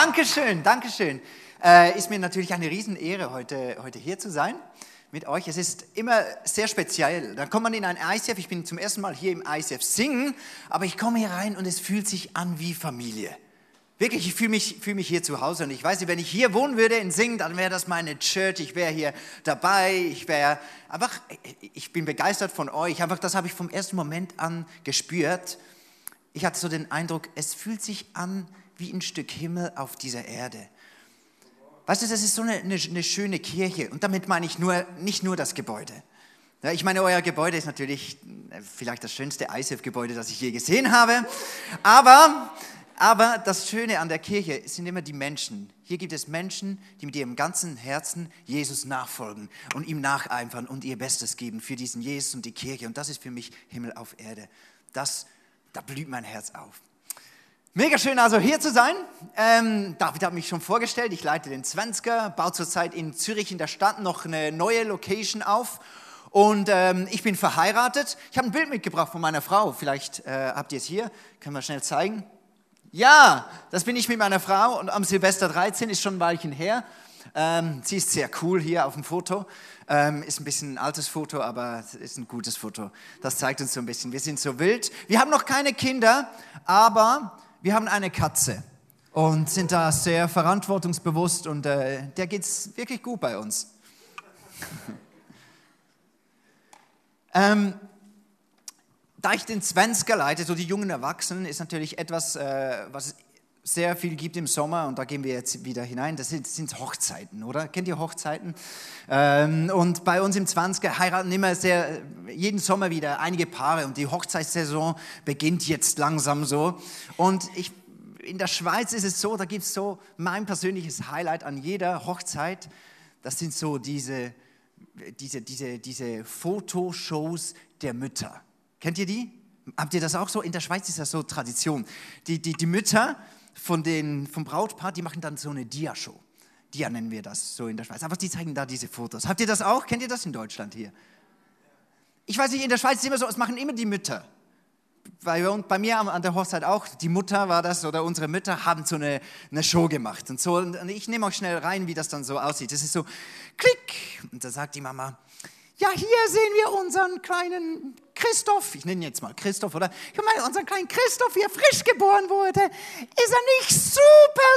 Dankeschön, Dankeschön. Äh, ist mir natürlich eine Riesenehre, heute, heute hier zu sein mit euch. Es ist immer sehr speziell. Dann kommt man in ein ICF. Ich bin zum ersten Mal hier im ICF singen, aber ich komme hier rein und es fühlt sich an wie Familie. Wirklich, ich fühle mich, fühl mich hier zu Hause und ich weiß nicht, wenn ich hier wohnen würde in Singen, dann wäre das meine Church, ich wäre hier dabei, ich wäre einfach, ich bin begeistert von euch, einfach das habe ich vom ersten Moment an gespürt. Ich hatte so den Eindruck, es fühlt sich an wie ein Stück Himmel auf dieser Erde. Weißt du, das ist so eine, eine, eine schöne Kirche und damit meine ich nur, nicht nur das Gebäude. Ja, ich meine, euer Gebäude ist natürlich äh, vielleicht das schönste ISF-Gebäude, das ich je gesehen habe, aber aber das Schöne an der Kirche sind immer die Menschen. Hier gibt es Menschen, die mit ihrem ganzen Herzen Jesus nachfolgen und ihm nacheifern und ihr Bestes geben für diesen Jesus und die Kirche. Und das ist für mich Himmel auf Erde. Das, da blüht mein Herz auf. Mega schön also hier zu sein. Ähm, David hat mich schon vorgestellt. Ich leite den Zwanziger, baue zurzeit in Zürich in der Stadt noch eine neue Location auf. Und ähm, ich bin verheiratet. Ich habe ein Bild mitgebracht von meiner Frau. Vielleicht äh, habt ihr es hier. Können wir schnell zeigen. Ja, das bin ich mit meiner Frau und am Silvester 13 ist schon ein Weilchen her. Ähm, sie ist sehr cool hier auf dem Foto. Ähm, ist ein bisschen ein altes Foto, aber ist ein gutes Foto. Das zeigt uns so ein bisschen. Wir sind so wild. Wir haben noch keine Kinder, aber wir haben eine Katze und sind da sehr verantwortungsbewusst und äh, der geht's wirklich gut bei uns. ähm, da ich den Zwanziger leite, so die jungen Erwachsenen, ist natürlich etwas, äh, was es sehr viel gibt im Sommer und da gehen wir jetzt wieder hinein. Das sind, sind Hochzeiten, oder? Kennt ihr Hochzeiten? Ähm, und bei uns im 20er heiraten immer sehr, jeden Sommer wieder einige Paare und die Hochzeitssaison beginnt jetzt langsam so. Und ich, in der Schweiz ist es so, da gibt es so mein persönliches Highlight an jeder Hochzeit. Das sind so diese, diese, diese, diese Fotoshows der Mütter. Kennt ihr die? Habt ihr das auch so? In der Schweiz ist das so Tradition. Die, die, die Mütter von den, vom Brautpaar, die machen dann so eine Dia-Show. Dia nennen wir das so in der Schweiz. Aber die zeigen da diese Fotos. Habt ihr das auch? Kennt ihr das in Deutschland hier? Ich weiß nicht, in der Schweiz ist es immer so, es machen immer die Mütter. Bei, bei mir an der Hochzeit auch, die Mutter war das oder unsere Mütter haben so eine, eine Show gemacht. Und, so, und ich nehme auch schnell rein, wie das dann so aussieht. Das ist so, klick. Und da sagt die Mama, ja, hier sehen wir unseren kleinen Christoph, ich nenne ihn jetzt mal Christoph, oder? Ich meine, unseren kleinen Christoph, wie er frisch geboren wurde. Ist er nicht super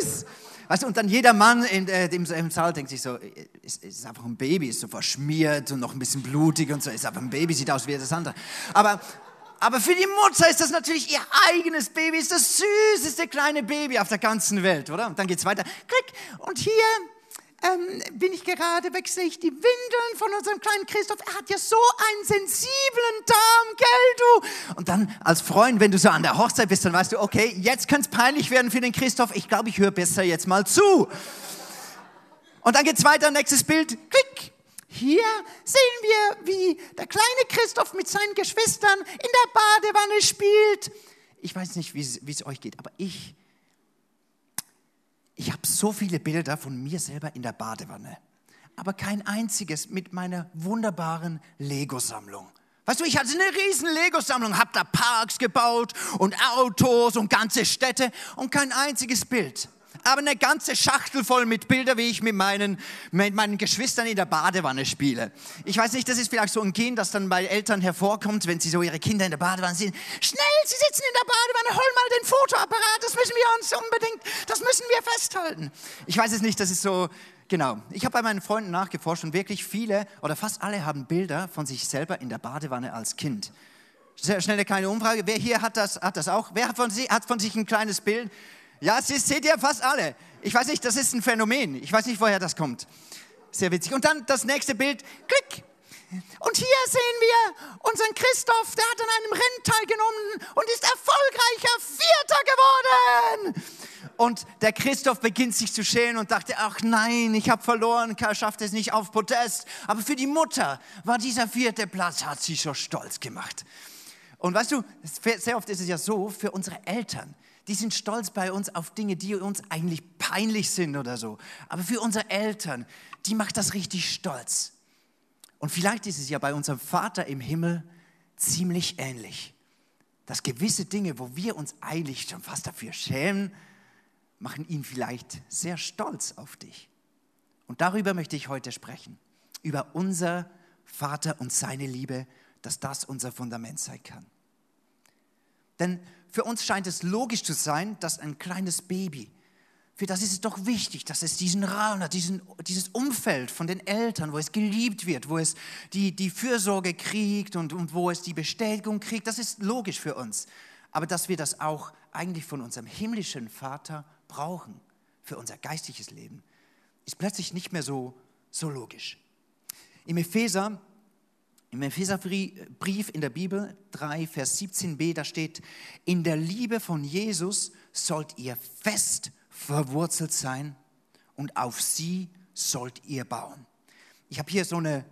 süß? Weißt du, und dann jeder Mann in, äh, im, im, Saal denkt sich so, ist, ist einfach ein Baby, ist so verschmiert und noch ein bisschen blutig und so, ist einfach ein Baby, sieht aus wie das andere. Aber, aber für die Mutter ist das natürlich ihr eigenes Baby, ist das süßeste kleine Baby auf der ganzen Welt, oder? Und dann geht's weiter. Klick, und hier ähm, bin ich gerade, wechsle ich die Windeln von unserem kleinen Christoph. Er hat ja so einen sensiblen Darm, gell du? Und dann als Freund, wenn du so an der Hochzeit bist, dann weißt du, okay, jetzt könnte es peinlich werden für den Christoph. Ich glaube, ich höre besser jetzt mal zu. Und dann geht's weiter, nächstes Bild, klick. Hier sehen wir, wie der kleine Christoph mit seinen Geschwistern in der Badewanne spielt. Ich weiß nicht, wie es euch geht, aber ich ich habe so viele Bilder von mir selber in der Badewanne, aber kein einziges mit meiner wunderbaren Lego-Sammlung. Weißt du, ich hatte eine riesen Lego-Sammlung, habe da Parks gebaut und Autos und ganze Städte und kein einziges Bild aber eine ganze Schachtel voll mit Bildern, wie ich mit meinen, mit meinen Geschwistern in der Badewanne spiele. Ich weiß nicht, das ist vielleicht so ein Gen, das dann bei Eltern hervorkommt, wenn sie so ihre Kinder in der Badewanne sehen. Schnell, sie sitzen in der Badewanne, hol mal den Fotoapparat, das müssen wir uns unbedingt, das müssen wir festhalten. Ich weiß es nicht, das ist so, Genau. Ich habe bei meinen Freunden nachgeforscht und wirklich viele oder fast alle haben Bilder von sich selber in der Badewanne als Kind. Sehr schnell eine kleine Umfrage. Wer hier hat das, hat das auch? Wer hat von, sich, hat von sich ein kleines Bild? Ja, das seht ihr fast alle. Ich weiß nicht, das ist ein Phänomen. Ich weiß nicht, woher das kommt. Sehr witzig. Und dann das nächste Bild. Klick. Und hier sehen wir unseren Christoph, der hat an einem Rennen teilgenommen und ist erfolgreicher Vierter geworden. Und der Christoph beginnt sich zu schälen und dachte, ach nein, ich habe verloren, schafft es nicht auf Podest. Aber für die Mutter war dieser vierte Platz, hat sie schon stolz gemacht. Und weißt du, sehr oft ist es ja so, für unsere Eltern, die sind stolz bei uns auf Dinge, die uns eigentlich peinlich sind oder so. Aber für unsere Eltern, die macht das richtig stolz. Und vielleicht ist es ja bei unserem Vater im Himmel ziemlich ähnlich. Dass gewisse Dinge, wo wir uns eigentlich schon fast dafür schämen, machen ihn vielleicht sehr stolz auf dich. Und darüber möchte ich heute sprechen. Über unser Vater und seine Liebe, dass das unser Fundament sein kann. Denn für uns scheint es logisch zu sein, dass ein kleines Baby, für das ist es doch wichtig, dass es diesen Raum hat, diesen, dieses Umfeld von den Eltern, wo es geliebt wird, wo es die, die Fürsorge kriegt und, und wo es die Bestätigung kriegt. Das ist logisch für uns. Aber dass wir das auch eigentlich von unserem himmlischen Vater brauchen für unser geistliches Leben, ist plötzlich nicht mehr so, so logisch. Im Epheser, im Epheserbrief in der Bibel 3, Vers 17b, da steht, in der Liebe von Jesus sollt ihr fest verwurzelt sein und auf sie sollt ihr bauen. Ich habe hier so eine,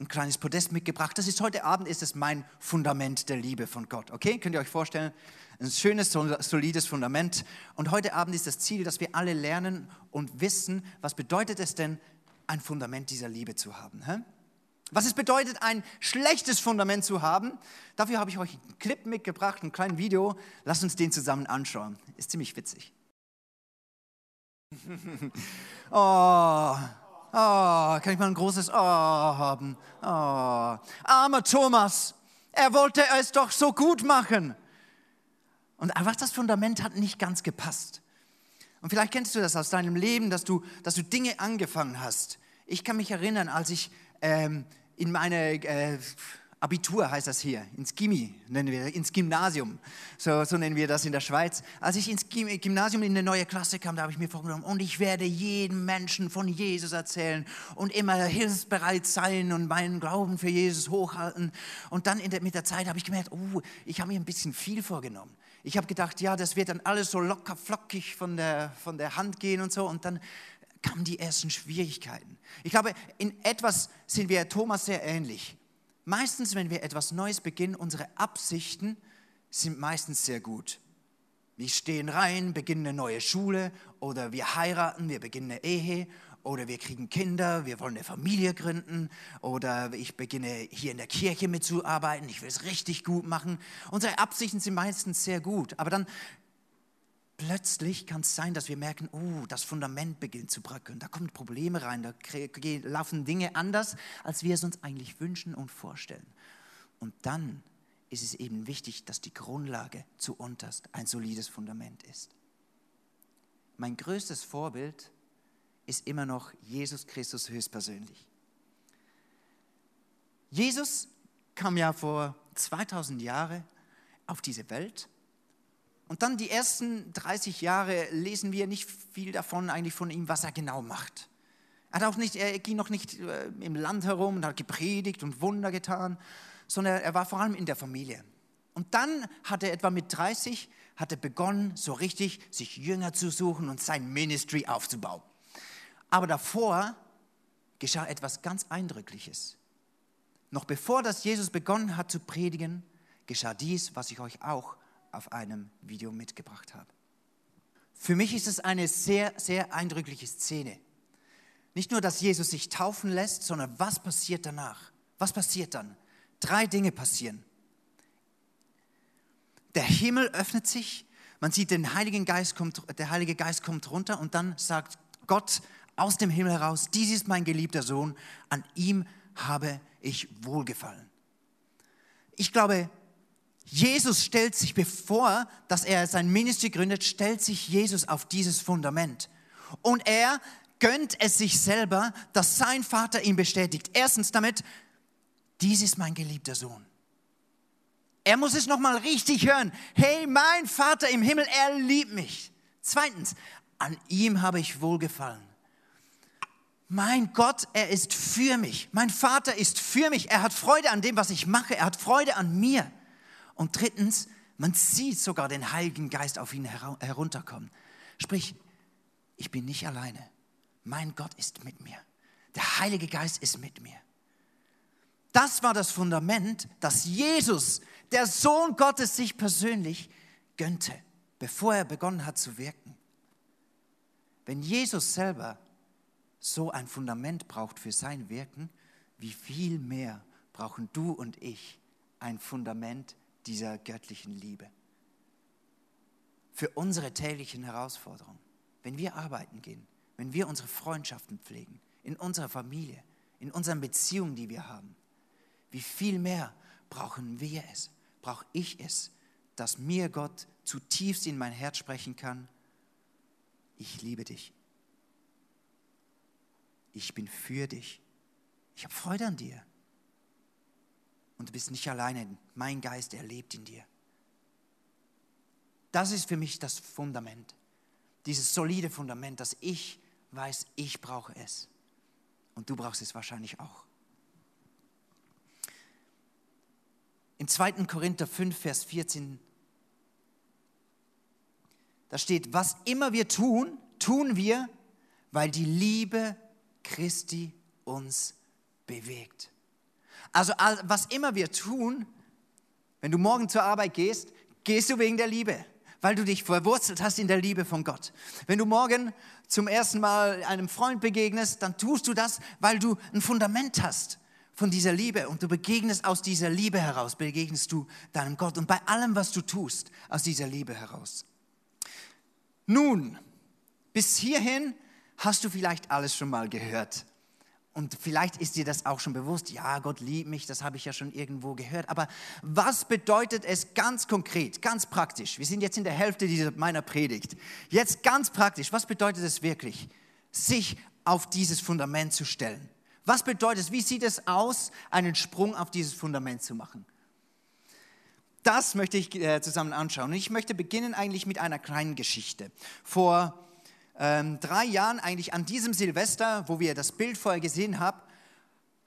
ein kleines Podest mitgebracht. Das ist heute Abend ist es mein Fundament der Liebe von Gott. Okay, könnt ihr euch vorstellen? Ein schönes, solides Fundament. Und heute Abend ist das Ziel, dass wir alle lernen und wissen, was bedeutet es denn, ein Fundament dieser Liebe zu haben. Hä? Was es bedeutet, ein schlechtes Fundament zu haben. Dafür habe ich euch einen Clip mitgebracht, ein kleines Video. Lasst uns den zusammen anschauen. Ist ziemlich witzig. oh, oh, kann ich mal ein großes Oh haben? Oh, armer Thomas, er wollte es doch so gut machen. Und einfach das Fundament hat nicht ganz gepasst. Und vielleicht kennst du das aus deinem Leben, dass du, dass du Dinge angefangen hast. Ich kann mich erinnern, als ich ähm, in meine äh, Abitur heißt das hier, ins Gimmi nennen wir, ins Gymnasium, so, so nennen wir das in der Schweiz. Als ich ins Gymnasium in eine neue Klasse kam, da habe ich mir vorgenommen, und ich werde jedem Menschen von Jesus erzählen und immer hilfsbereit sein und meinen Glauben für Jesus hochhalten. Und dann der, mit der Zeit habe ich gemerkt, oh, ich habe mir ein bisschen viel vorgenommen. Ich habe gedacht, ja, das wird dann alles so locker flockig von der, von der Hand gehen und so. Und dann kamen die ersten Schwierigkeiten. Ich glaube, in etwas sind wir Thomas sehr ähnlich. Meistens, wenn wir etwas Neues beginnen, unsere Absichten sind meistens sehr gut. Wir stehen rein, beginnen eine neue Schule oder wir heiraten, wir beginnen eine Ehe oder wir kriegen Kinder, wir wollen eine Familie gründen oder ich beginne hier in der Kirche mitzuarbeiten, ich will es richtig gut machen. Unsere Absichten sind meistens sehr gut, aber dann plötzlich kann es sein, dass wir merken, oh, das Fundament beginnt zu bröckeln, da kommen Probleme rein, da laufen Dinge anders, als wir es uns eigentlich wünschen und vorstellen. Und dann ist es eben wichtig, dass die Grundlage zu unterst ein solides Fundament ist. Mein größtes Vorbild ist immer noch Jesus Christus höchstpersönlich. Jesus kam ja vor 2000 Jahren auf diese Welt und dann die ersten 30 Jahre lesen wir nicht viel davon eigentlich von ihm, was er genau macht. Er, hat auch nicht, er ging noch nicht äh, im Land herum und hat gepredigt und Wunder getan, sondern er war vor allem in der Familie. Und dann hat er etwa mit 30 hat er begonnen, so richtig sich Jünger zu suchen und sein Ministry aufzubauen. Aber davor geschah etwas ganz Eindrückliches. Noch bevor das Jesus begonnen hat zu predigen, geschah dies, was ich euch auch auf einem Video mitgebracht habe. Für mich ist es eine sehr, sehr eindrückliche Szene. Nicht nur, dass Jesus sich taufen lässt, sondern was passiert danach? Was passiert dann? Drei Dinge passieren. Der Himmel öffnet sich, man sieht, den Heiligen Geist kommt, der Heilige Geist kommt runter und dann sagt Gott aus dem Himmel heraus, dies ist mein geliebter Sohn, an ihm habe ich wohlgefallen. Ich glaube, Jesus stellt sich bevor, dass er sein Ministry gründet, stellt sich Jesus auf dieses Fundament. Und er gönnt es sich selber, dass sein Vater ihn bestätigt. Erstens damit, dies ist mein geliebter Sohn. Er muss es nochmal richtig hören. Hey, mein Vater im Himmel, er liebt mich. Zweitens, an ihm habe ich wohlgefallen. Mein Gott, er ist für mich. Mein Vater ist für mich. Er hat Freude an dem, was ich mache. Er hat Freude an mir. Und drittens, man sieht sogar den Heiligen Geist auf ihn herunterkommen. Sprich, ich bin nicht alleine. Mein Gott ist mit mir. Der Heilige Geist ist mit mir. Das war das Fundament, das Jesus, der Sohn Gottes, sich persönlich gönnte, bevor er begonnen hat zu wirken. Wenn Jesus selber so ein Fundament braucht für sein Wirken, wie viel mehr brauchen du und ich ein Fundament dieser göttlichen Liebe. Für unsere täglichen Herausforderungen. wenn wir arbeiten gehen, wenn wir unsere Freundschaften pflegen, in unserer Familie, in unseren Beziehungen, die wir haben, wie viel mehr brauchen wir es, brauche ich es, dass mir Gott zutiefst in mein Herz sprechen kann, ich liebe dich. Ich bin für dich. Ich habe Freude an dir. Und du bist nicht alleine. Mein Geist, er lebt in dir. Das ist für mich das Fundament. Dieses solide Fundament, dass ich weiß, ich brauche es. Und du brauchst es wahrscheinlich auch. In 2. Korinther 5, Vers 14, da steht, was immer wir tun, tun wir, weil die Liebe Christi uns bewegt. Also was immer wir tun, wenn du morgen zur Arbeit gehst, gehst du wegen der Liebe, weil du dich verwurzelt hast in der Liebe von Gott. Wenn du morgen zum ersten Mal einem Freund begegnest, dann tust du das, weil du ein Fundament hast von dieser Liebe und du begegnest aus dieser Liebe heraus, begegnest du deinem Gott und bei allem, was du tust, aus dieser Liebe heraus. Nun, bis hierhin hast du vielleicht alles schon mal gehört. Und vielleicht ist dir das auch schon bewusst, ja, Gott liebt mich, das habe ich ja schon irgendwo gehört. Aber was bedeutet es ganz konkret, ganz praktisch? Wir sind jetzt in der Hälfte dieser, meiner Predigt. Jetzt ganz praktisch, was bedeutet es wirklich, sich auf dieses Fundament zu stellen? Was bedeutet es, wie sieht es aus, einen Sprung auf dieses Fundament zu machen? Das möchte ich äh, zusammen anschauen. Und ich möchte beginnen eigentlich mit einer kleinen Geschichte. Vor ähm, drei Jahren, eigentlich an diesem Silvester, wo wir das Bild vorher gesehen haben,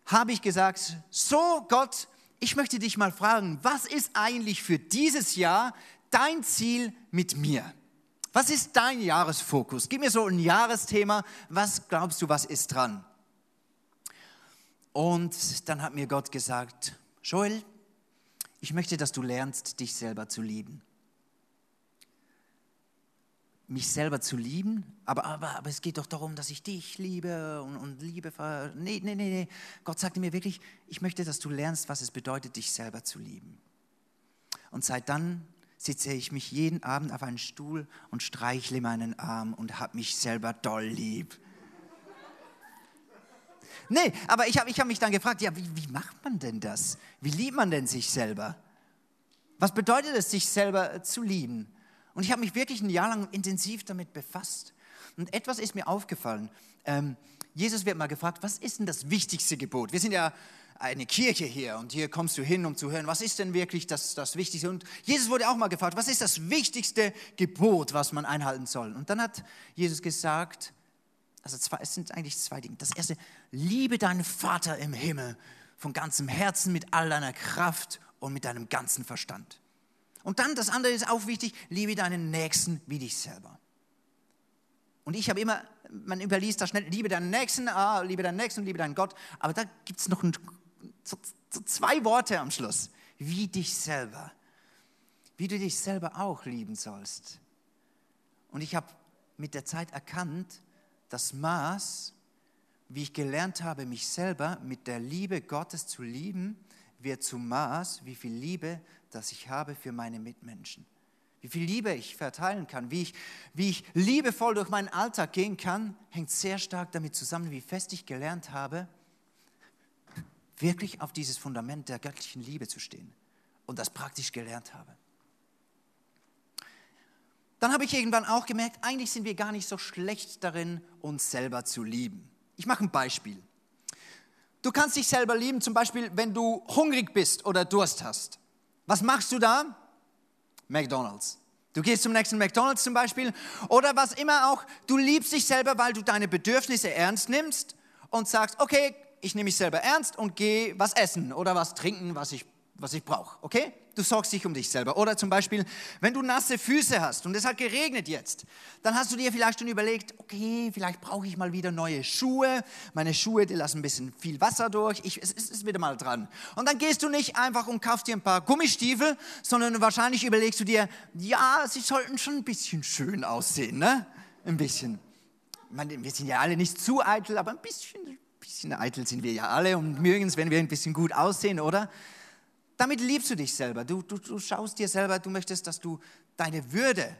habe ich gesagt, so Gott, ich möchte dich mal fragen, was ist eigentlich für dieses Jahr dein Ziel mit mir? Was ist dein Jahresfokus? Gib mir so ein Jahresthema. Was glaubst du, was ist dran? Und dann hat mir Gott gesagt, Joel, ich möchte, dass du lernst, dich selber zu lieben mich selber zu lieben, aber, aber, aber es geht doch darum, dass ich dich liebe und, und liebe. Nee, nee, nee, nee. Gott sagte mir wirklich, ich möchte, dass du lernst, was es bedeutet, dich selber zu lieben. Und seit dann sitze ich mich jeden Abend auf einen Stuhl und streichle meinen Arm und habe mich selber doll lieb. Nee, aber ich habe ich hab mich dann gefragt, ja, wie, wie macht man denn das? Wie liebt man denn sich selber? Was bedeutet es, sich selber zu lieben? Und ich habe mich wirklich ein Jahr lang intensiv damit befasst. Und etwas ist mir aufgefallen. Ähm, Jesus wird mal gefragt, was ist denn das wichtigste Gebot? Wir sind ja eine Kirche hier und hier kommst du hin, um zu hören, was ist denn wirklich das, das Wichtigste? Und Jesus wurde auch mal gefragt, was ist das wichtigste Gebot, was man einhalten soll? Und dann hat Jesus gesagt, also zwei, es sind eigentlich zwei Dinge. Das erste, liebe deinen Vater im Himmel von ganzem Herzen, mit all deiner Kraft und mit deinem ganzen Verstand. Und dann, das andere ist auch wichtig, liebe deinen Nächsten wie dich selber. Und ich habe immer, man überliest da schnell, liebe deinen Nächsten, ah, liebe deinen Nächsten, liebe deinen Gott. Aber da gibt es noch ein, so, so zwei Worte am Schluss. Wie dich selber. Wie du dich selber auch lieben sollst. Und ich habe mit der Zeit erkannt, das Maß, wie ich gelernt habe, mich selber mit der Liebe Gottes zu lieben, wird zum Maß, wie viel Liebe das ich habe für meine Mitmenschen. Wie viel Liebe ich verteilen kann, wie ich, wie ich liebevoll durch meinen Alltag gehen kann, hängt sehr stark damit zusammen, wie fest ich gelernt habe, wirklich auf dieses Fundament der göttlichen Liebe zu stehen und das praktisch gelernt habe. Dann habe ich irgendwann auch gemerkt, eigentlich sind wir gar nicht so schlecht darin, uns selber zu lieben. Ich mache ein Beispiel. Du kannst dich selber lieben, zum Beispiel, wenn du hungrig bist oder Durst hast. Was machst du da? McDonald's. Du gehst zum nächsten McDonald's zum Beispiel oder was immer auch. Du liebst dich selber, weil du deine Bedürfnisse ernst nimmst und sagst, okay, ich nehme mich selber ernst und gehe was essen oder was trinken, was ich was ich brauche, okay? Du sorgst dich um dich selber. Oder zum Beispiel, wenn du nasse Füße hast und es hat geregnet jetzt, dann hast du dir vielleicht schon überlegt, okay, vielleicht brauche ich mal wieder neue Schuhe. Meine Schuhe, die lassen ein bisschen viel Wasser durch. Ich, es, es ist wieder mal dran. Und dann gehst du nicht einfach und kaufst dir ein paar Gummistiefel, sondern wahrscheinlich überlegst du dir, ja, sie sollten schon ein bisschen schön aussehen, ne? Ein bisschen. Meine, wir sind ja alle nicht zu eitel, aber ein bisschen, ein bisschen eitel sind wir ja alle und mögen es, wenn wir ein bisschen gut aussehen, oder? Damit liebst du dich selber. Du, du, du schaust dir selber, du möchtest, dass du deine Würde,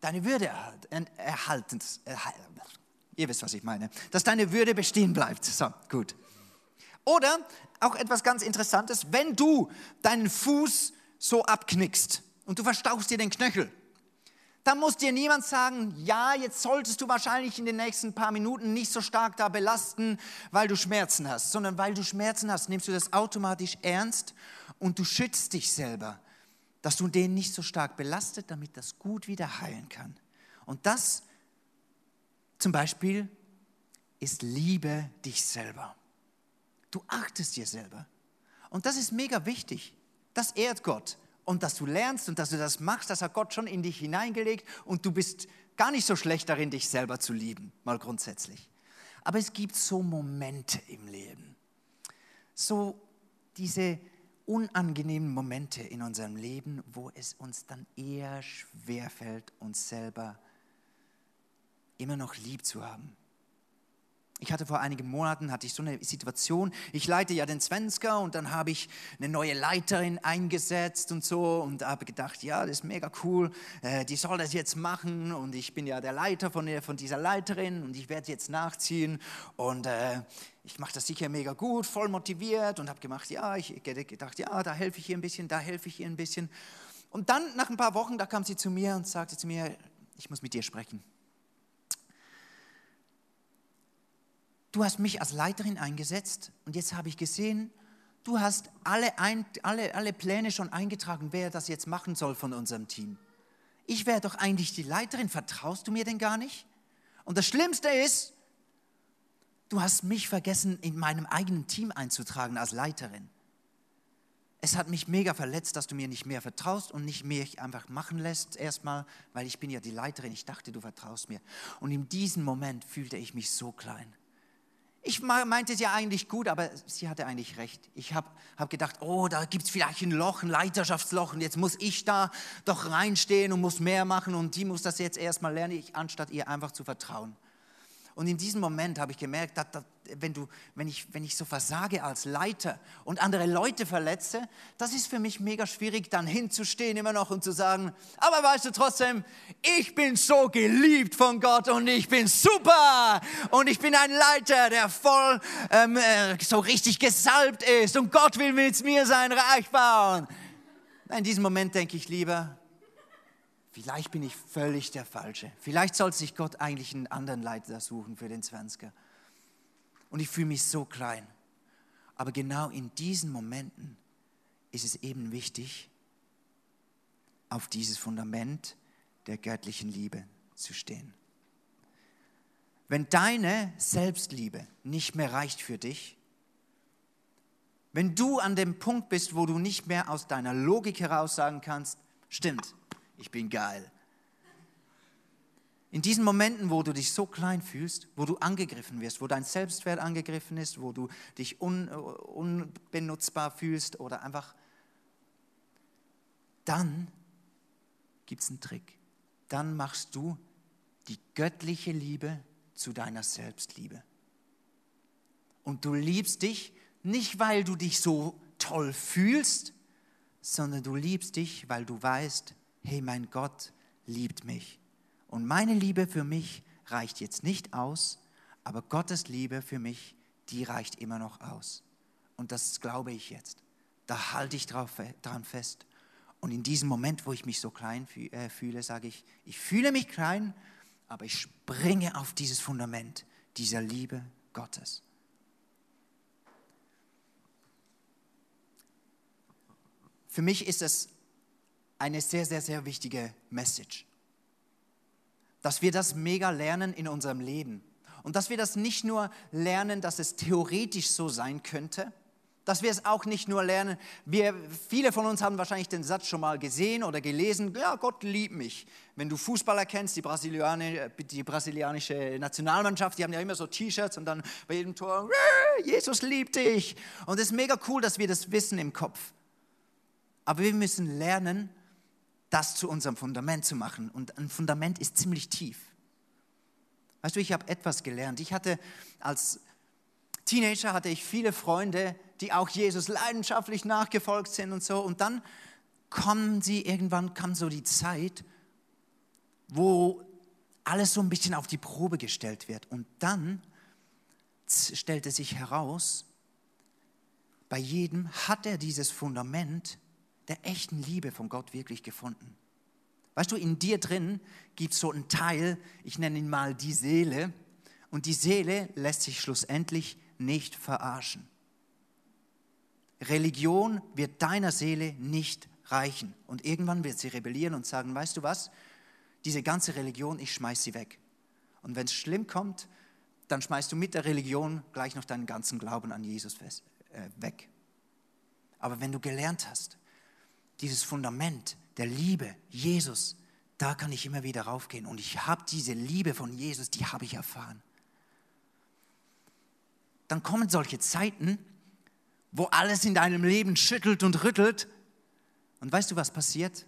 deine Würde erhalten, erhalten. Ihr wisst, was ich meine. Dass deine Würde bestehen bleibt. So, gut. Oder auch etwas ganz Interessantes, wenn du deinen Fuß so abknickst und du verstauchst dir den Knöchel, dann muss dir niemand sagen, ja, jetzt solltest du wahrscheinlich in den nächsten paar Minuten nicht so stark da belasten, weil du Schmerzen hast, sondern weil du Schmerzen hast, nimmst du das automatisch ernst und du schützt dich selber, dass du den nicht so stark belastet, damit das gut wieder heilen kann. Und das zum Beispiel ist Liebe dich selber. Du achtest dir selber. Und das ist mega wichtig. Das ehrt Gott. Und dass du lernst und dass du das machst, das hat Gott schon in dich hineingelegt und du bist gar nicht so schlecht darin, dich selber zu lieben, mal grundsätzlich. Aber es gibt so Momente im Leben, so diese unangenehmen Momente in unserem Leben, wo es uns dann eher schwerfällt, uns selber immer noch lieb zu haben. Ich hatte vor einigen Monaten hatte ich so eine Situation. Ich leite ja den Svenska und dann habe ich eine neue Leiterin eingesetzt und so und habe gedacht, ja, das ist mega cool. Äh, die soll das jetzt machen und ich bin ja der Leiter von, der, von dieser Leiterin und ich werde jetzt nachziehen und äh, ich mache das sicher mega gut, voll motiviert und habe gemacht, ja, ich gedacht, ja, da helfe ich ihr ein bisschen, da helfe ich ihr ein bisschen. Und dann nach ein paar Wochen, da kam sie zu mir und sagte zu mir, ich muss mit dir sprechen. Du hast mich als Leiterin eingesetzt und jetzt habe ich gesehen, du hast alle, ein, alle, alle Pläne schon eingetragen, wer das jetzt machen soll von unserem Team. Ich wäre doch eigentlich die Leiterin, vertraust du mir denn gar nicht? Und das Schlimmste ist, du hast mich vergessen, in meinem eigenen Team einzutragen als Leiterin. Es hat mich mega verletzt, dass du mir nicht mehr vertraust und nicht mehr einfach machen lässt erstmal, weil ich bin ja die Leiterin. Ich dachte, du vertraust mir. Und in diesem Moment fühlte ich mich so klein. Ich meinte ja eigentlich gut, aber sie hatte eigentlich recht. Ich habe hab gedacht, oh, da gibt es vielleicht ein Loch, ein Leiterschaftsloch und jetzt muss ich da doch reinstehen und muss mehr machen und die muss das jetzt erstmal lernen, ich, anstatt ihr einfach zu vertrauen. Und in diesem Moment habe ich gemerkt, dass, dass, wenn, du, wenn, ich, wenn ich so versage als Leiter und andere Leute verletze, das ist für mich mega schwierig, dann hinzustehen immer noch und zu sagen, aber weißt du trotzdem, ich bin so geliebt von Gott und ich bin super und ich bin ein Leiter, der voll ähm, äh, so richtig gesalbt ist und Gott will mit mir sein Reich bauen. In diesem Moment denke ich lieber, Vielleicht bin ich völlig der Falsche. Vielleicht sollte sich Gott eigentlich einen anderen Leiter suchen für den Zwanziger. Und ich fühle mich so klein. Aber genau in diesen Momenten ist es eben wichtig, auf dieses Fundament der göttlichen Liebe zu stehen. Wenn deine Selbstliebe nicht mehr reicht für dich, wenn du an dem Punkt bist, wo du nicht mehr aus deiner Logik heraus sagen kannst, stimmt, ich bin geil. In diesen Momenten, wo du dich so klein fühlst, wo du angegriffen wirst, wo dein Selbstwert angegriffen ist, wo du dich un, unbenutzbar fühlst oder einfach, dann gibt es einen Trick. Dann machst du die göttliche Liebe zu deiner Selbstliebe. Und du liebst dich nicht, weil du dich so toll fühlst, sondern du liebst dich, weil du weißt, hey, mein Gott liebt mich. Und meine Liebe für mich reicht jetzt nicht aus, aber Gottes Liebe für mich, die reicht immer noch aus. Und das glaube ich jetzt. Da halte ich drauf, daran fest. Und in diesem Moment, wo ich mich so klein äh, fühle, sage ich, ich fühle mich klein, aber ich springe auf dieses Fundament dieser Liebe Gottes. Für mich ist es eine sehr, sehr, sehr wichtige Message. Dass wir das mega lernen in unserem Leben. Und dass wir das nicht nur lernen, dass es theoretisch so sein könnte, dass wir es auch nicht nur lernen, wir, viele von uns haben wahrscheinlich den Satz schon mal gesehen oder gelesen, ja, Gott liebt mich. Wenn du Fußballer kennst, die, Brasilianer, die brasilianische Nationalmannschaft, die haben ja immer so T-Shirts und dann bei jedem Tor, Jesus liebt dich. Und es ist mega cool, dass wir das wissen im Kopf. Aber wir müssen lernen, das zu unserem Fundament zu machen. Und ein Fundament ist ziemlich tief. Weißt du, ich habe etwas gelernt. Ich hatte als Teenager hatte ich viele Freunde, die auch Jesus leidenschaftlich nachgefolgt sind und so. Und dann kommen sie irgendwann kam so die Zeit, wo alles so ein bisschen auf die Probe gestellt wird. Und dann stellte sich heraus, bei jedem hat er dieses Fundament der echten Liebe von Gott wirklich gefunden. Weißt du, in dir drin gibt es so einen Teil, ich nenne ihn mal die Seele, und die Seele lässt sich schlussendlich nicht verarschen. Religion wird deiner Seele nicht reichen. Und irgendwann wird sie rebellieren und sagen, weißt du was, diese ganze Religion, ich schmeiß sie weg. Und wenn es schlimm kommt, dann schmeißt du mit der Religion gleich noch deinen ganzen Glauben an Jesus äh, weg. Aber wenn du gelernt hast, dieses Fundament der Liebe, Jesus, da kann ich immer wieder raufgehen. Und ich habe diese Liebe von Jesus, die habe ich erfahren. Dann kommen solche Zeiten, wo alles in deinem Leben schüttelt und rüttelt. Und weißt du, was passiert?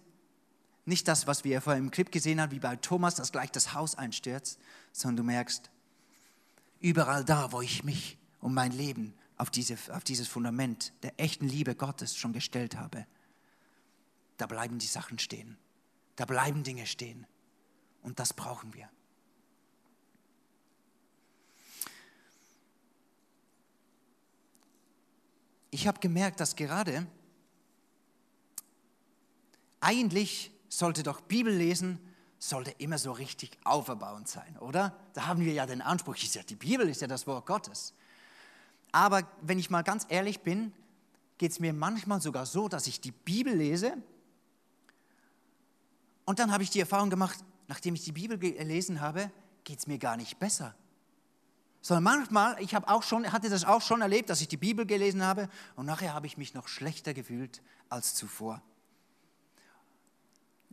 Nicht das, was wir vorher im Clip gesehen haben, wie bei Thomas, dass gleich das Haus einstürzt, sondern du merkst, überall da, wo ich mich und mein Leben auf, diese, auf dieses Fundament der echten Liebe Gottes schon gestellt habe, da bleiben die Sachen stehen. Da bleiben Dinge stehen. Und das brauchen wir. Ich habe gemerkt, dass gerade eigentlich sollte doch Bibellesen sollte immer so richtig auferbauend sein, oder? Da haben wir ja den Anspruch, die Bibel ist ja das Wort Gottes. Aber wenn ich mal ganz ehrlich bin, geht es mir manchmal sogar so, dass ich die Bibel lese und dann habe ich die Erfahrung gemacht, nachdem ich die Bibel gelesen habe, geht es mir gar nicht besser. Sondern manchmal, ich habe auch schon, hatte das auch schon erlebt, dass ich die Bibel gelesen habe und nachher habe ich mich noch schlechter gefühlt als zuvor.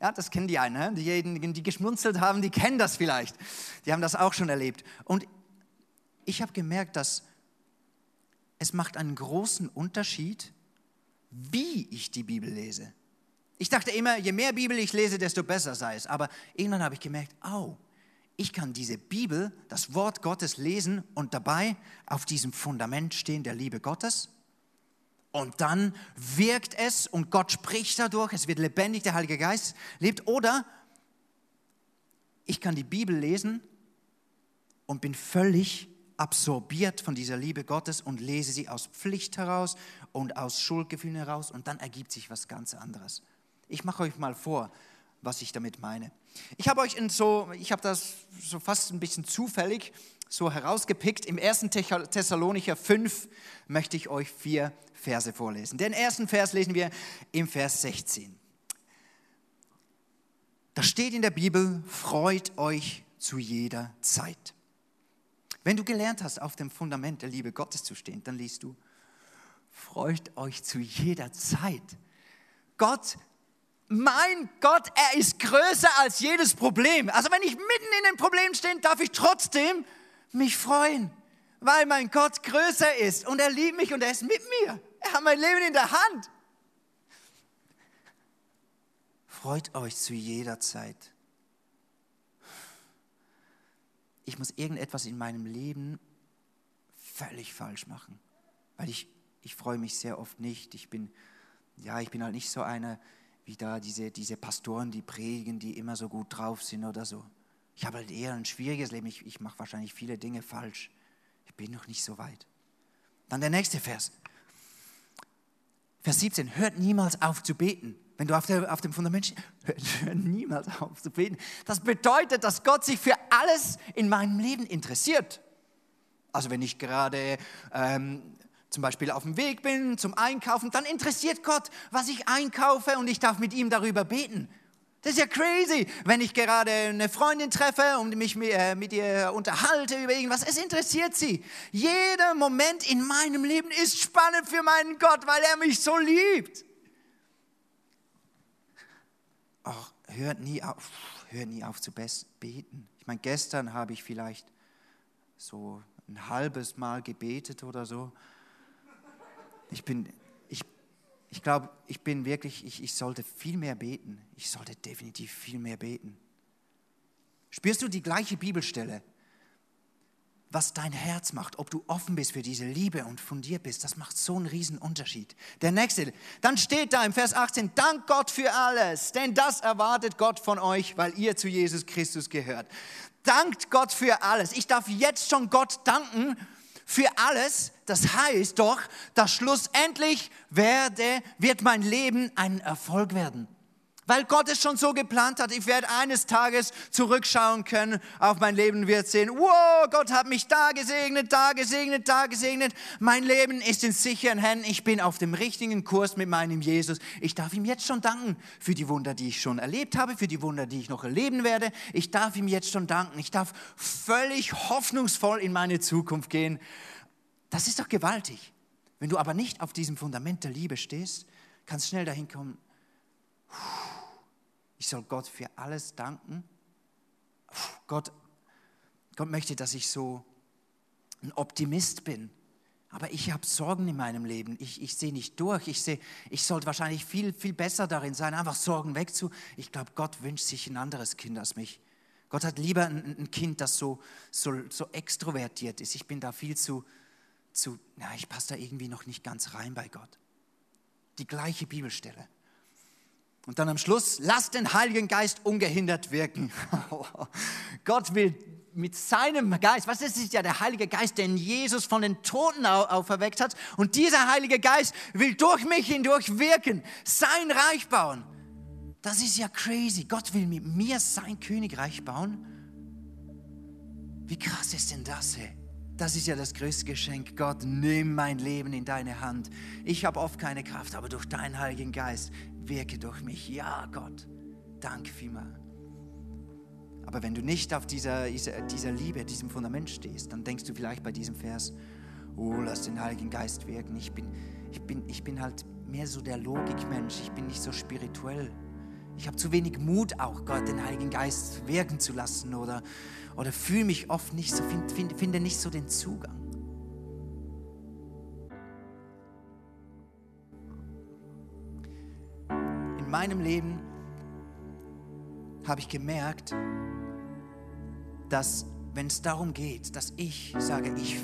Ja, das kennen die einen. Ne? Diejenigen, die geschmunzelt haben, die kennen das vielleicht. Die haben das auch schon erlebt. Und ich habe gemerkt, dass es macht einen großen Unterschied, wie ich die Bibel lese. Ich dachte immer, je mehr Bibel ich lese, desto besser sei es. Aber irgendwann habe ich gemerkt, au, ich kann diese Bibel, das Wort Gottes lesen und dabei auf diesem Fundament stehen der Liebe Gottes und dann wirkt es und Gott spricht dadurch, es wird lebendig, der Heilige Geist lebt. Oder ich kann die Bibel lesen und bin völlig absorbiert von dieser Liebe Gottes und lese sie aus Pflicht heraus und aus Schuldgefühlen heraus und dann ergibt sich was ganz anderes. Ich mache euch mal vor, was ich damit meine. Ich habe euch in so, ich habe das so fast ein bisschen zufällig so herausgepickt. Im 1. Thessalonicher 5 möchte ich euch vier Verse vorlesen. Den ersten Vers lesen wir im Vers 16. Da steht in der Bibel, freut euch zu jeder Zeit. Wenn du gelernt hast, auf dem Fundament der Liebe Gottes zu stehen, dann liest du, freut euch zu jeder Zeit. Gott mein Gott, er ist größer als jedes Problem. Also wenn ich mitten in dem Problem stehe, darf ich trotzdem mich freuen, weil mein Gott größer ist und er liebt mich und er ist mit mir. Er hat mein Leben in der Hand. Freut euch zu jeder Zeit. Ich muss irgendetwas in meinem Leben völlig falsch machen, weil ich, ich freue mich sehr oft nicht. Ich bin, ja, ich bin halt nicht so einer, wie da diese, diese Pastoren, die predigen, die immer so gut drauf sind oder so. Ich habe halt eher ein schwieriges Leben. Ich, ich mache wahrscheinlich viele Dinge falsch. Ich bin noch nicht so weit. Dann der nächste Vers. Vers 17. Hört niemals auf zu beten. Wenn du auf, der, auf dem Fundament stehst, hört, niemals auf zu beten. Das bedeutet, dass Gott sich für alles in meinem Leben interessiert. Also wenn ich gerade ähm, zum Beispiel auf dem Weg bin zum Einkaufen, dann interessiert Gott, was ich einkaufe und ich darf mit ihm darüber beten. Das ist ja crazy, wenn ich gerade eine Freundin treffe und mich äh, mit ihr unterhalte über irgendwas. Es interessiert sie. Jeder Moment in meinem Leben ist spannend für meinen Gott, weil er mich so liebt. Ach, hört nie auf, hört nie auf zu beten. Ich meine, gestern habe ich vielleicht so ein halbes Mal gebetet oder so. Ich bin, ich, ich glaube, ich bin wirklich, ich, ich sollte viel mehr beten. Ich sollte definitiv viel mehr beten. Spürst du die gleiche Bibelstelle? was dein Herz macht, ob du offen bist für diese Liebe und fundiert bist, das macht so einen riesen Unterschied. Der nächste, dann steht da im Vers 18, dank Gott für alles, denn das erwartet Gott von euch, weil ihr zu Jesus Christus gehört. Dankt Gott für alles. Ich darf jetzt schon Gott danken für alles. Das heißt doch, dass schlussendlich werde, wird mein Leben ein Erfolg werden. Weil Gott es schon so geplant hat, ich werde eines Tages zurückschauen können auf mein Leben und werde sehen, wow, Gott hat mich da gesegnet, da gesegnet, da gesegnet. Mein Leben ist in sicheren Händen. Ich bin auf dem richtigen Kurs mit meinem Jesus. Ich darf ihm jetzt schon danken für die Wunder, die ich schon erlebt habe, für die Wunder, die ich noch erleben werde. Ich darf ihm jetzt schon danken. Ich darf völlig hoffnungsvoll in meine Zukunft gehen. Das ist doch gewaltig. Wenn du aber nicht auf diesem Fundament der Liebe stehst, kannst schnell dahin kommen, ich soll Gott für alles danken. Gott, Gott möchte, dass ich so ein Optimist bin. Aber ich habe Sorgen in meinem Leben. Ich, ich sehe nicht durch. Ich, sehe, ich sollte wahrscheinlich viel, viel besser darin sein, einfach Sorgen wegzu. Ich glaube, Gott wünscht sich ein anderes Kind als mich. Gott hat lieber ein, ein Kind, das so, so, so extrovertiert ist. Ich bin da viel zu, zu, na, ich passe da irgendwie noch nicht ganz rein bei Gott. Die gleiche Bibelstelle. Und dann am Schluss, lasst den Heiligen Geist ungehindert wirken. Gott will mit seinem Geist, was ist, ist ja der Heilige Geist, den Jesus von den Toten auferweckt hat. Und dieser Heilige Geist will durch mich hindurch wirken, sein Reich bauen. Das ist ja crazy. Gott will mit mir sein Königreich bauen. Wie krass ist denn das, hey? Das ist ja das größte Geschenk. Gott, nimm mein Leben in deine Hand. Ich habe oft keine Kraft, aber durch deinen Heiligen Geist wirke durch mich. Ja, Gott, danke vielmal. Aber wenn du nicht auf dieser, dieser Liebe, diesem Fundament stehst, dann denkst du vielleicht bei diesem Vers, oh, lass den Heiligen Geist wirken. Ich bin, ich bin, ich bin halt mehr so der Logikmensch. Ich bin nicht so spirituell. Ich habe zu wenig Mut, auch Gott, den Heiligen Geist wirken zu lassen oder, oder fühle mich oft nicht so, finde find, finde nicht so den Zugang. Meinem Leben habe ich gemerkt, dass wenn es darum geht, dass ich sage, ich,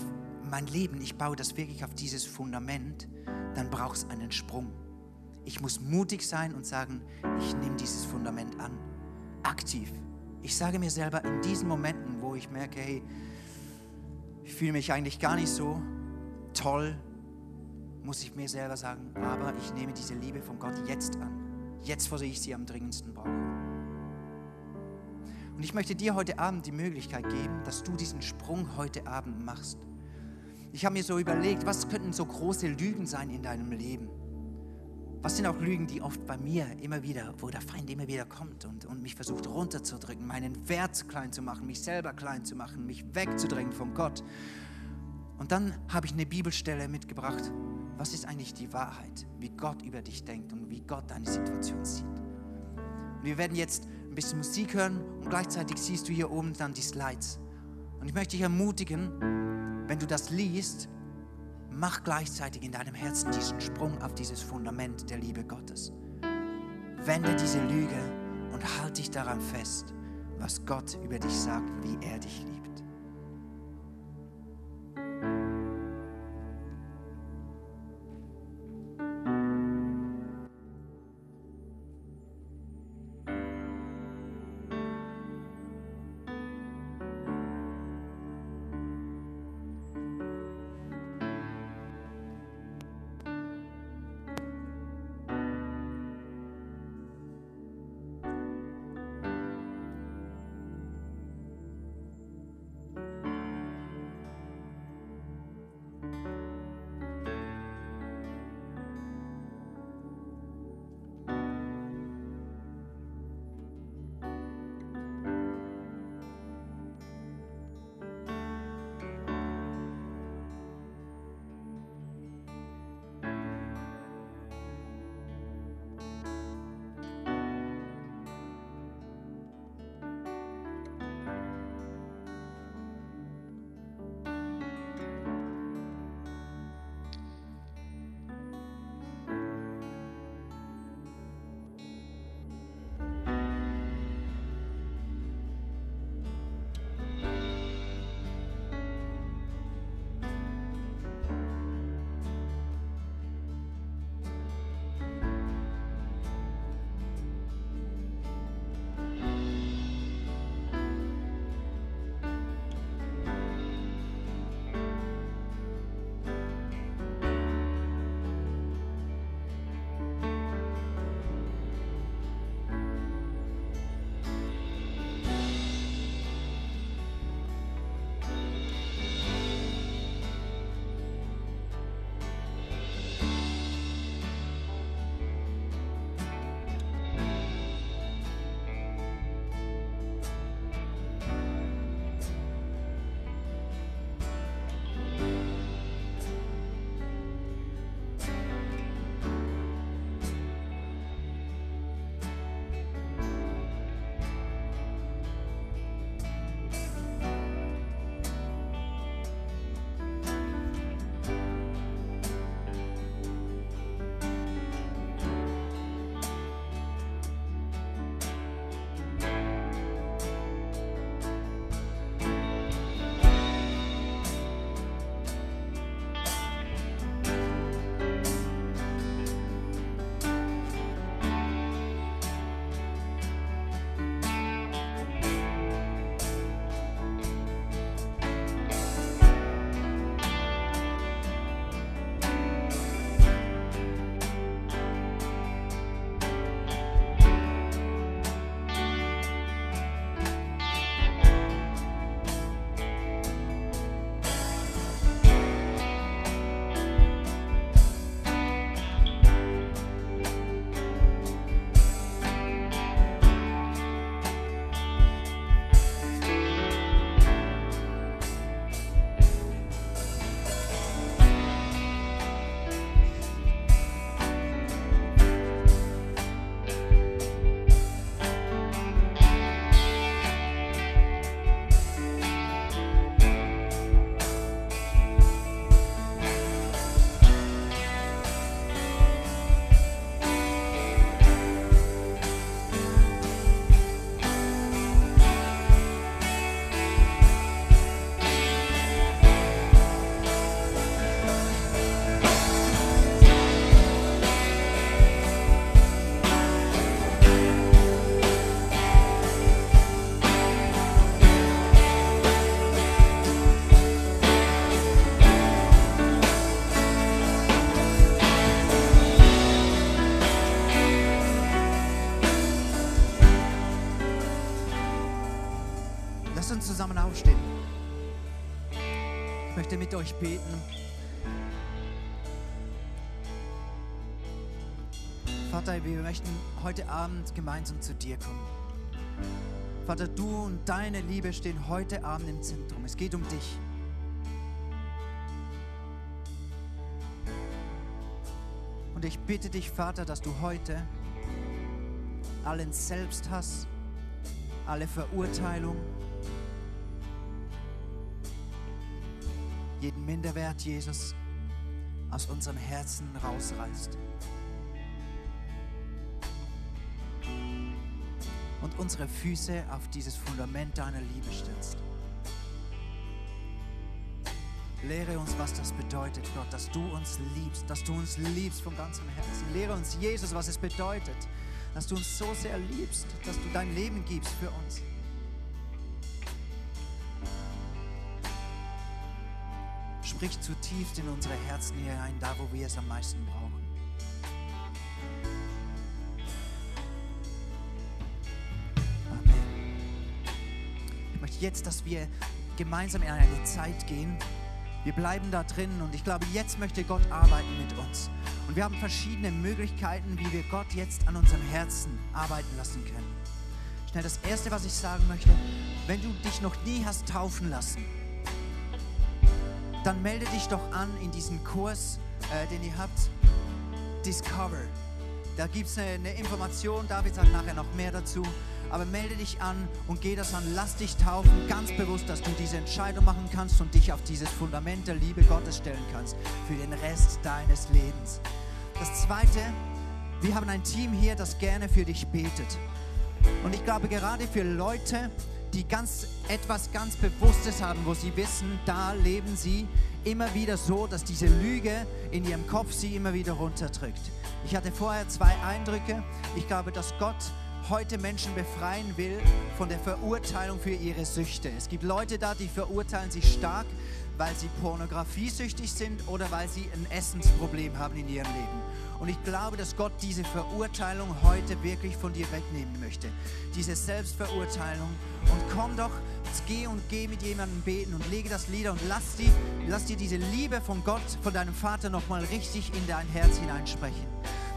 mein Leben, ich baue das wirklich auf dieses Fundament, dann braucht es einen Sprung. Ich muss mutig sein und sagen, ich nehme dieses Fundament an, aktiv. Ich sage mir selber in diesen Momenten, wo ich merke, hey, ich fühle mich eigentlich gar nicht so toll, muss ich mir selber sagen, aber ich nehme diese Liebe von Gott jetzt an. Jetzt, wo ich sie am dringendsten brauche. Und ich möchte dir heute Abend die Möglichkeit geben, dass du diesen Sprung heute Abend machst. Ich habe mir so überlegt, was könnten so große Lügen sein in deinem Leben? Was sind auch Lügen, die oft bei mir immer wieder, wo der Feind immer wieder kommt und, und mich versucht runterzudrücken, meinen Wert klein zu machen, mich selber klein zu machen, mich wegzudrängen von Gott. Und dann habe ich eine Bibelstelle mitgebracht. Was ist eigentlich die Wahrheit, wie Gott über dich denkt und wie Gott deine Situation sieht? Und wir werden jetzt ein bisschen Musik hören und gleichzeitig siehst du hier oben dann die Slides. Und ich möchte dich ermutigen, wenn du das liest, mach gleichzeitig in deinem Herzen diesen Sprung auf dieses Fundament der Liebe Gottes. Wende diese Lüge und halte dich daran fest, was Gott über dich sagt, wie er dich liebt. Euch beten. Vater, wir möchten heute Abend gemeinsam zu dir kommen. Vater, du und deine Liebe stehen heute Abend im Zentrum. Es geht um dich. Und ich bitte dich, Vater, dass du heute allen Selbsthass, alle Verurteilung, jeden Minderwert, Jesus, aus unserem Herzen rausreißt. Und unsere Füße auf dieses Fundament deiner Liebe stützt. Lehre uns, was das bedeutet, Gott, dass du uns liebst, dass du uns liebst von ganzem Herzen. Lehre uns, Jesus, was es bedeutet, dass du uns so sehr liebst, dass du dein Leben gibst für uns. Sprich zutiefst in unsere Herzen hinein, da wo wir es am meisten brauchen. Amen. Ich möchte jetzt, dass wir gemeinsam in eine Zeit gehen, wir bleiben da drin und ich glaube, jetzt möchte Gott arbeiten mit uns. Und wir haben verschiedene Möglichkeiten, wie wir Gott jetzt an unserem Herzen arbeiten lassen können. Schnell das Erste, was ich sagen möchte, wenn du dich noch nie hast taufen lassen, dann melde dich doch an in diesen Kurs, äh, den ihr habt, Discover. Da gibt es eine, eine Information, David sagt nachher noch mehr dazu aber melde dich an und geh das an. Lass dich taufen, ganz bewusst, dass du diese Entscheidung machen kannst und dich auf dieses Fundament der Liebe Gottes stellen kannst für den Rest deines Lebens. Das Zweite, wir haben ein Team hier, das gerne für dich betet. Und ich glaube, gerade für Leute, die ganz etwas ganz Bewusstes haben, wo sie wissen, da leben sie immer wieder so, dass diese Lüge in ihrem Kopf sie immer wieder runterdrückt. Ich hatte vorher zwei Eindrücke. Ich glaube, dass Gott heute Menschen befreien will von der Verurteilung für ihre Süchte. Es gibt Leute da, die verurteilen sich stark, weil sie pornografiesüchtig sind oder weil sie ein Essensproblem haben in ihrem Leben. Und ich glaube, dass Gott diese Verurteilung heute wirklich von dir wegnehmen möchte. Diese Selbstverurteilung. Und komm doch, geh und geh mit jemandem beten und lege das Lieder und lass, die, lass dir diese Liebe von Gott, von deinem Vater nochmal richtig in dein Herz hineinsprechen.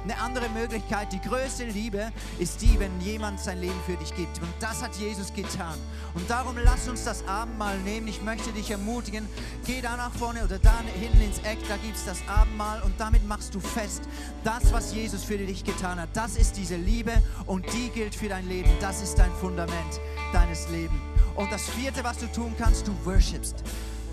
Eine andere Möglichkeit, die größte Liebe ist die, wenn jemand sein Leben für dich gibt. Und das hat Jesus getan. Und darum lass uns das Abendmahl nehmen. Ich möchte dich ermutigen, geh da nach vorne oder da hinten ins Eck, da gibt es das Abendmahl und damit machst du fest, das, was Jesus für dich getan hat, das ist diese Liebe und die gilt für dein Leben. Das ist dein Fundament deines Lebens. Und das vierte, was du tun kannst, du worshipst.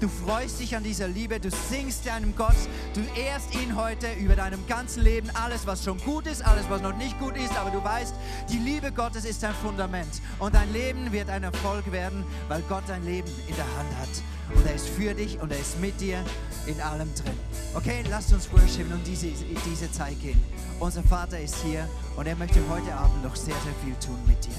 Du freust dich an dieser Liebe, du singst deinem Gott, du ehrst ihn heute über deinem ganzen Leben, alles, was schon gut ist, alles, was noch nicht gut ist, aber du weißt, die Liebe Gottes ist dein Fundament und dein Leben wird ein Erfolg werden, weil Gott dein Leben in der Hand hat. Und er ist für dich und er ist mit dir in allem drin. Okay, lasst uns worshipen und diese, diese Zeit gehen. Unser Vater ist hier und er möchte heute Abend noch sehr, sehr viel tun mit dir.